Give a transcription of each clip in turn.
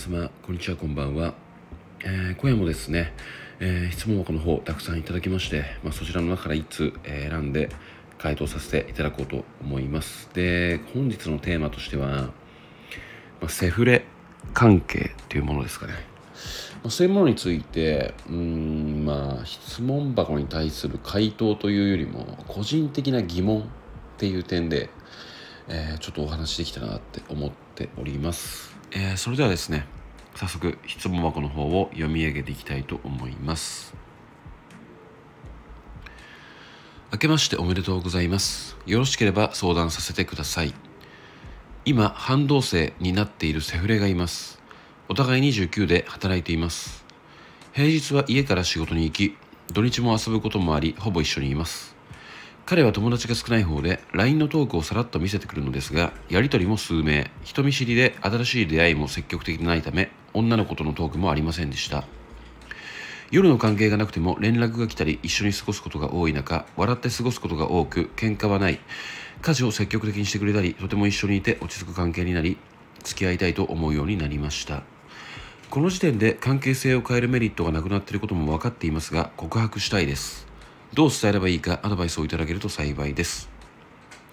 様こんにちはこんばんは、えー、今夜もですね、えー、質問箱の方たくさんいただきまして、まあ、そちらの中から1つ、えー、選んで回答させていただこうと思います。で本日のテーマとしては、まあ、セフレ関係というものですかね、まあ、そういうものについてうんまあ質問箱に対する回答というよりも個人的な疑問っていう点で、えー、ちょっとお話できたなって思っております。えー、それではですね早速質問箱の方を読み上げていきたいと思います。明けましておめでとうございます。よろしければ相談させてください。今半同棲になっているセフレがいます。お互い29で働いています。平日は家から仕事に行き土日も遊ぶこともありほぼ一緒にいます。彼は友達が少ない方で LINE のトークをさらっと見せてくるのですがやり取りも数名。人見知りで新しい出会いも積極的でないため女の子とのトークもありませんでした。夜の関係がなくても連絡が来たり一緒に過ごすことが多い中笑って過ごすことが多く喧嘩はない。家事を積極的にしてくれたりとても一緒にいて落ち着く関係になり付き合いたいと思うようになりました。この時点で関係性を変えるメリットがなくなっていることも分かっていますが告白したいです。どう伝えればいいかアドバイスをいただけると幸いです。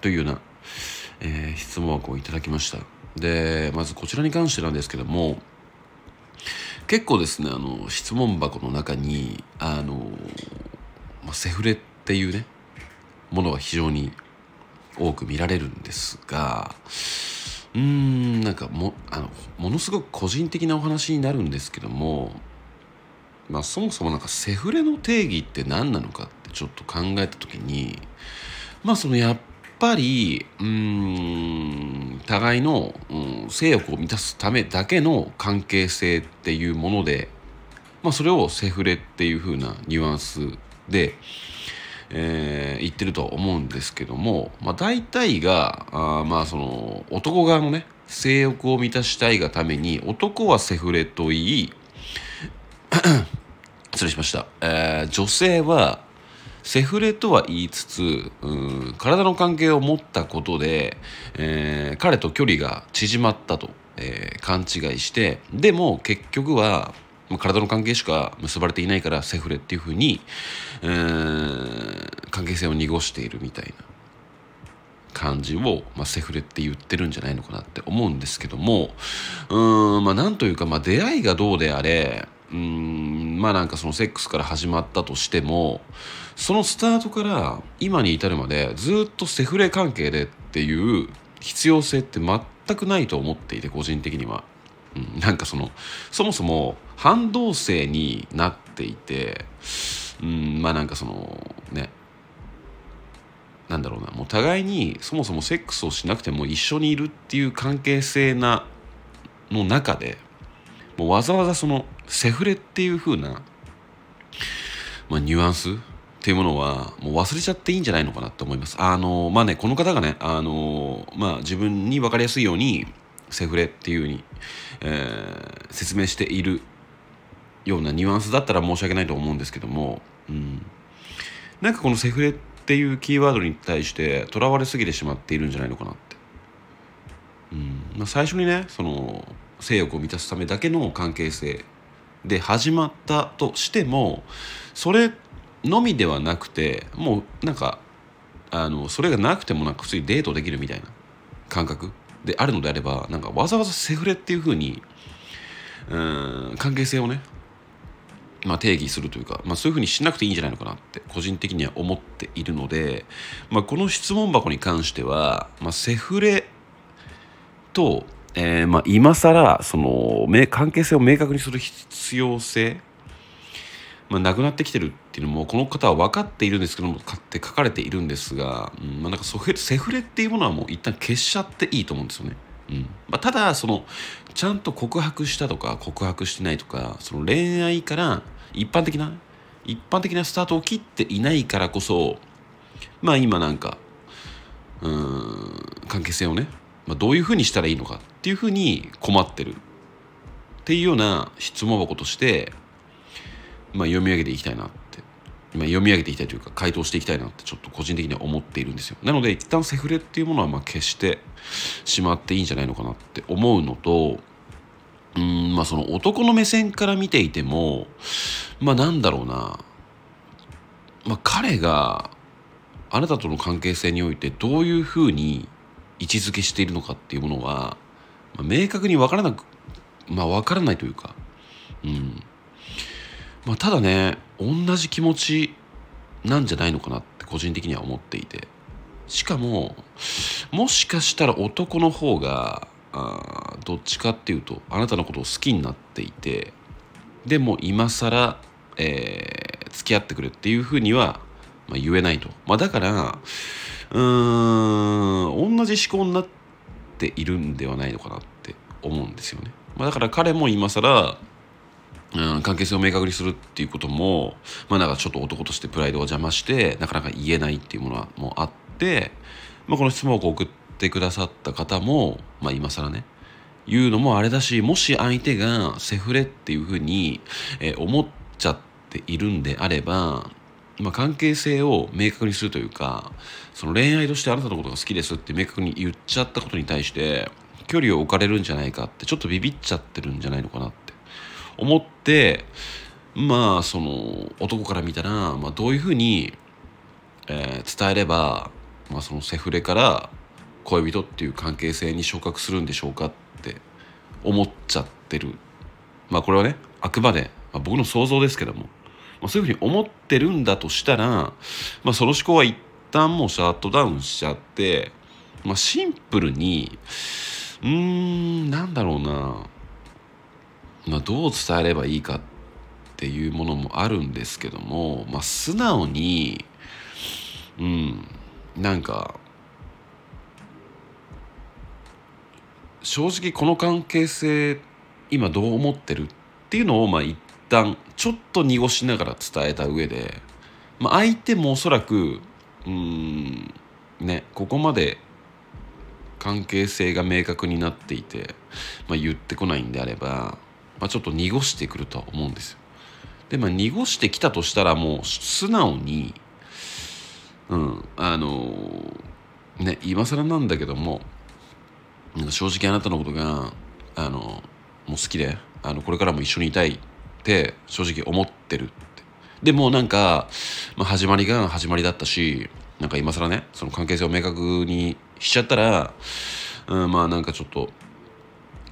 というような、えー、質問箱をいただきました。で、まずこちらに関してなんですけども、結構ですね、あの、質問箱の中に、あの、まあ、セフレっていうね、ものが非常に多く見られるんですが、うーん、なんかも、あの、ものすごく個人的なお話になるんですけども、まあそもそもなんかセフレの定義って何なのかってちょっと考えた時にまあそのやっぱりうん互いの、うん、性欲を満たすためだけの関係性っていうもので、まあ、それをセフレっていう風なニュアンスで、えー、言ってると思うんですけども、まあ、大体があまあその男側のね性欲を満たしたいがために男はセフレと言い 失礼しました、えー、女性はセフレとは言いつつうん体の関係を持ったことで、えー、彼と距離が縮まったと、えー、勘違いしてでも結局は体の関係しか結ばれていないからセフレっていうふうに、えー、関係性を濁しているみたいな。感じを、まあ、セフレって言ってるんじゃないのかなって思うんですけどもうんまあなんというか、まあ、出会いがどうであれうんまあなんかそのセックスから始まったとしてもそのスタートから今に至るまでずっとセフレ関係でっていう必要性って全くないと思っていて個人的には、うん、なんかそのそもそも反動性になっていてうんまあなんかそのねなんだろうなもう互いにそもそもセックスをしなくても一緒にいるっていう関係性なの中でもうわざわざそのセフレっていう風な、まあ、ニュアンスっていうものはもう忘れちゃっていいんじゃないのかなって思います。あのまあねこの方がねあのまあ自分に分かりやすいようにセフレっていう風に、えー、説明しているようなニュアンスだったら申し訳ないと思うんですけども、うん、なんかこのセフレっていうキーワードに対してとらわれすぎてしまっているんじゃないのかなって。うんまあ、最初にねその性欲を満たすためだけの関係性で始まったとしてもそれのみではなくてもうなんかあのそれがなくてもなんか普通にデートできるみたいな感覚であるのであればなんかわざわざセフレっていうふうにうん関係性をねまあ、定義するというか、まあ、そういうふうにしなくていいんじゃないのかなって個人的には思っているので、まあ、この質問箱に関しては、まあ、セフレとえー、まあ、今更その関係性を明確にする必要性、まあ、なくなってきてるっていうのもこの方は分かっているんですけどもって書かれているんですが、うんまあ、なんかセフレっていうものはもう一旦消しちゃっていいと思うんですよね。うんまあ、ただそのちゃんと告白したとか告白してないとかその恋愛から一般的な一般的なスタートを切っていないからこそまあ今なんかうん関係性をねまあ、どういうふうにしたらいいのかっていうふうに困ってるっていうような質問箱として、まあ、読み上げていきたいなって。今読み上げていきたいというか回答していきたいなってちょっと個人的には思っているんですよ。なので一旦セフレっていうものはまあ消してしまっていいんじゃないのかなって思うのとうんまあその男の目線から見ていてもまあなんだろうな、まあ、彼があなたとの関係性においてどういうふうに位置づけしているのかっていうものは、まあ、明確に分からなくまあ分からないというか、うん。まあ、ただね同じ気持ちなんじゃないのかなって個人的には思っていて。しかももしかしたら男の方があどっちかっていうとあなたのことを好きになっていてでも今更、えー、付き合ってくれっていうふうには、まあ、言えないと、まあ、だからうーん同じ思考になってているんではないのかなって思うんですよね、まあ、だから彼も今更うん、関係性を明確にするっていうこともまあなんかちょっと男としてプライドが邪魔してなかなか言えないっていうものはもうあって、まあ、この質問を送ってくださった方も、まあ、今更ね言うのもあれだしもし相手がセフレっていうふうに、えー、思っちゃっているんであれば、まあ、関係性を明確にするというかその恋愛としてあなたのことが好きですって明確に言っちゃったことに対して距離を置かれるんじゃないかってちょっとビビっちゃってるんじゃないのかなって思ってまあその男から見たら、まあ、どういうふうに、えー、伝えれば、まあ、そのセフレから恋人っていう関係性に昇格するんでしょうかって思っちゃってる。まあこれはねあくまで、まあ、僕の想像ですけども、まあ、そういうふうに思ってるんだとしたら、まあ、その思考は一旦もうシャットダウンしちゃって、まあ、シンプルにうーんなんだろうな。まあ、どう伝えればいいかっていうものもあるんですけども、まあ、素直にうんなんか正直この関係性今どう思ってるっていうのをまあ一旦ちょっと濁しながら伝えた上で、まあ、相手もおそらくうんねここまで関係性が明確になっていて、まあ、言ってこないんであればまあ、ちょっと濁してくるとは思うんですよ。でまあ濁してきたとしたらもう素直にうんあのー、ね今更なんだけども正直あなたのことがあのもう好きであのこれからも一緒にいたいって正直思ってるって。でもなんか、まあ、始まりが始まりだったしなんか今更ねその関係性を明確にしちゃったら、うん、まあなんかちょっと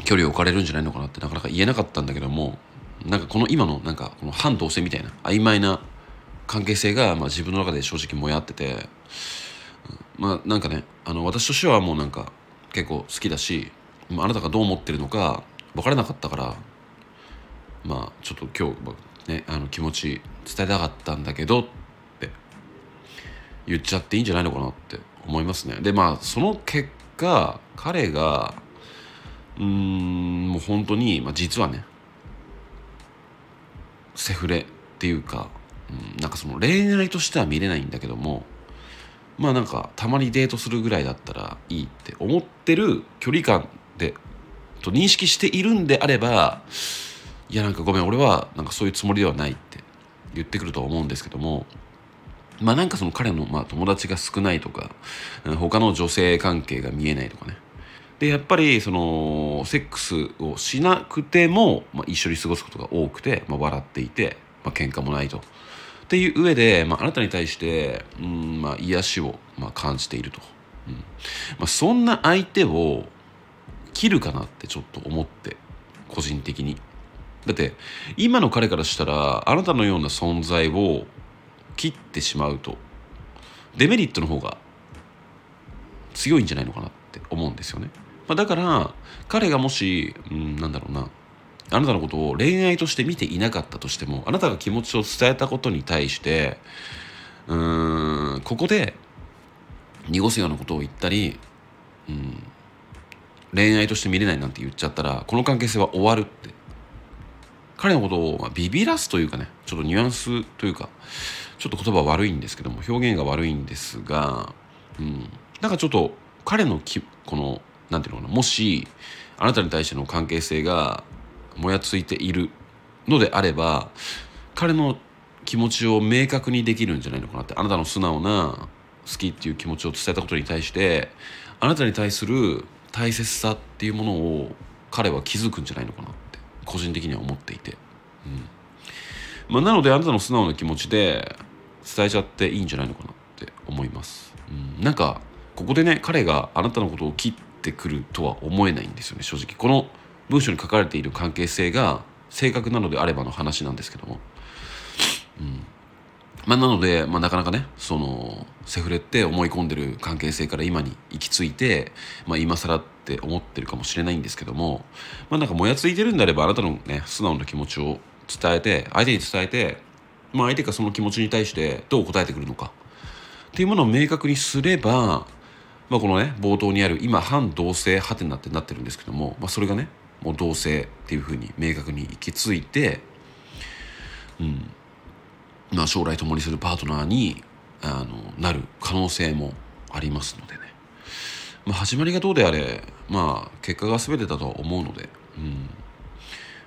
距離を置かれるんじゃないのかなってなかなか言えなかったんだけどもなんかこの今のなんかこの反同性みたいな曖昧な関係性がまあ自分の中で正直もやってて、まあなんかねあの私としてはもうなんか結構好きだしあなたがどう思ってるのか分からなかったからまあちょっと今日、ね、あの気持ち伝えたかったんだけどって言っちゃっていいんじゃないのかなって思いますね。でまあその結果彼がうんもう本当に、まあ、実はねセフレっていうか、うん、なんかその恋愛としては見れないんだけどもまあなんかたまにデートするぐらいだったらいいって思ってる距離感でと認識しているんであればいやなんかごめん俺はなんかそういうつもりではないって言ってくるとは思うんですけどもまあなんかその彼のまあ友達が少ないとか他の女性関係が見えないとかね。でやっぱりそのセックスをしなくても、まあ、一緒に過ごすことが多くて、まあ、笑っていて、まあ喧嘩もないと。っていう上で、まあ、あなたに対して、うんまあ、癒しを、まあ、感じていると、うん。まあ、そんな相手を切るかなってちょっと思って個人的に。だって今の彼からしたらあなたのような存在を切ってしまうとデメリットの方が強いんじゃないのかなって思うんですよね。まあ、だから彼がもし、うん、なんだろうなあなたのことを恋愛として見ていなかったとしてもあなたが気持ちを伝えたことに対してうーんここで濁すようなことを言ったり、うん、恋愛として見れないなんて言っちゃったらこの関係性は終わるって彼のことを、ま、ビビらすというかねちょっとニュアンスというかちょっと言葉悪いんですけども表現が悪いんですが、うん、なんかちょっと彼のきこのなんていうのかなもしあなたに対しての関係性がもやついているのであれば彼の気持ちを明確にできるんじゃないのかなってあなたの素直な好きっていう気持ちを伝えたことに対してあなたに対する大切さっていうものを彼は気づくんじゃないのかな個人的には思っていて、うん。まあ、なのであなたの素直な気持ちで伝えちゃっていいんじゃないのかなって思います、うん、なんかここでね彼があなたのことを切ってくるとは思えないんですよね正直。この文章に書かれている関係性が正確なのであればの話なんですけども、うん。まあ、なので、まあ、なかなかねそのセフレって思い込んでる関係性から今に行き着いて、まあ、今更って思ってるかもしれないんですけども、まあ、なんかもやついてるんであればあなたのね素直な気持ちを伝えて相手に伝えて、まあ、相手がその気持ちに対してどう答えてくるのか。っていうものを明確にすれば、まあ、このね冒頭にある今反同性ハテナってなってるんですけども、まあ、それがねもう同性っていうふうに明確に行き着いて、うん。まあ、将来共にするパートナーにあのなる可能性もありますのでね、まあ、始まりがどうであれ、まあ、結果が全てだと思うので、うん、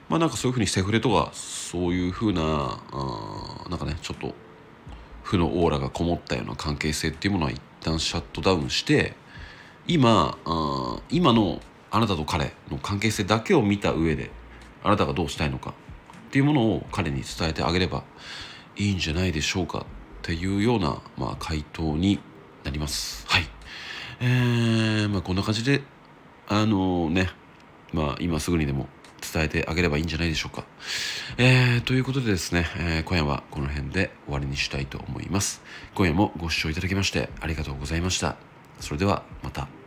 まあなんかそういうふうにセフレとかそういうふうなあなんかねちょっと負のオーラがこもったような関係性っていうものは一旦シャットダウンして今あ今のあなたと彼の関係性だけを見た上であなたがどうしたいのかっていうものを彼に伝えてあげればいいんじゃないでしょうかっていうような、まあ、回答になります。はい。えー、まあこんな感じであの、ねまあ今すぐにでも伝えてあげればいいんじゃないでしょうか。えー、ということでですね、えー、今夜はこの辺で終わりにしたいと思います。今夜もご視聴いただきましてありがとうございました。それではまた。